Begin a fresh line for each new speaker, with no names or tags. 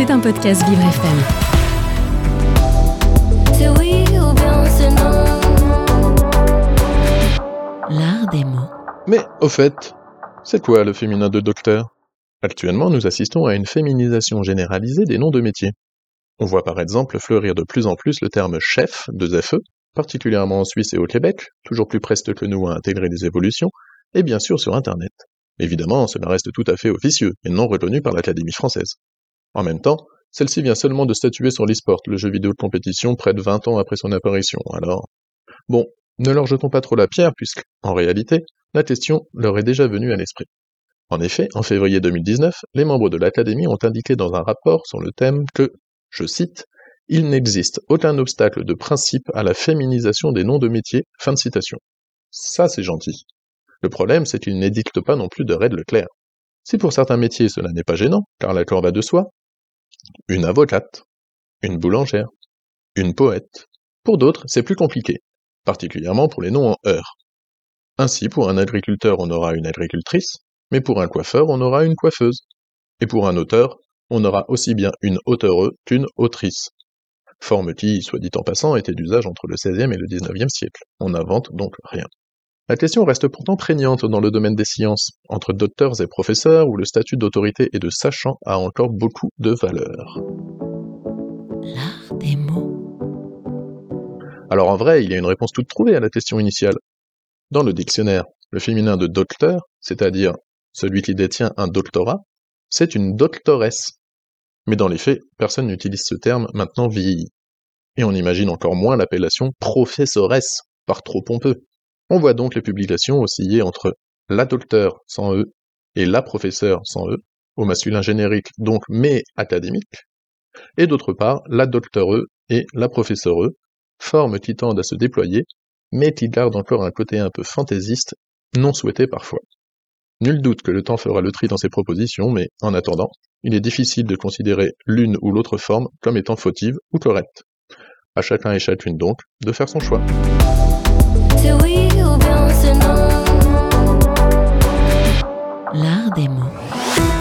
C'est un podcast Vivre FM. L'art des mots.
Mais, au fait, c'est quoi le féminin de docteur? Actuellement, nous assistons à une féminisation généralisée des noms de métiers. On voit par exemple fleurir de plus en plus le terme chef de FE, particulièrement en Suisse et au Québec, toujours plus preste que nous à intégrer des évolutions, et bien sûr sur Internet. Évidemment, cela reste tout à fait officieux et non reconnu par l'Académie française. En même temps, celle-ci vient seulement de statuer sur l'e-sport, le jeu vidéo de compétition, près de 20 ans après son apparition, alors... Bon, ne leur jetons pas trop la pierre, puisque, en réalité, la question leur est déjà venue à l'esprit. En effet, en février 2019, les membres de l'Académie ont indiqué dans un rapport sur le thème que, je cite, il n'existe aucun obstacle de principe à la féminisation des noms de métiers. Fin de citation. Ça, c'est gentil. Le problème, c'est qu'il n'édicte pas non plus de règles claires. Si pour certains métiers cela n'est pas gênant, car l'accord va de soi, une avocate, une boulangère, une poète. Pour d'autres, c'est plus compliqué, particulièrement pour les noms en heure. Ainsi, pour un agriculteur, on aura une agricultrice, mais pour un coiffeur, on aura une coiffeuse. Et pour un auteur, on aura aussi bien une auteure qu'une autrice. Forme qui, soit dit en passant, était d'usage entre le XVIe et le XIXe siècle. On n'invente donc rien. La question reste pourtant prégnante dans le domaine des sciences. Entre docteurs et professeurs, où le statut d'autorité et de sachant a encore beaucoup de valeur.
L'art des mots.
Alors en vrai, il y a une réponse toute trouvée à la question initiale. Dans le dictionnaire, le féminin de docteur, c'est-à-dire celui qui détient un doctorat, c'est une doctoresse. Mais dans les faits, personne n'utilise ce terme maintenant vieilli. Et on imagine encore moins l'appellation professoresse, par trop pompeux. On voit donc les publications osciller entre la docteur sans E et la professeur sans E, au masculin générique donc mais académique, et d'autre part la docteure et la professeure, formes qui tendent à se déployer, mais qui gardent encore un côté un peu fantaisiste, non souhaité parfois. Nul doute que le temps fera le tri dans ces propositions, mais en attendant, il est difficile de considérer l'une ou l'autre forme comme étant fautive ou correcte. À chacun et chacune donc de faire son choix.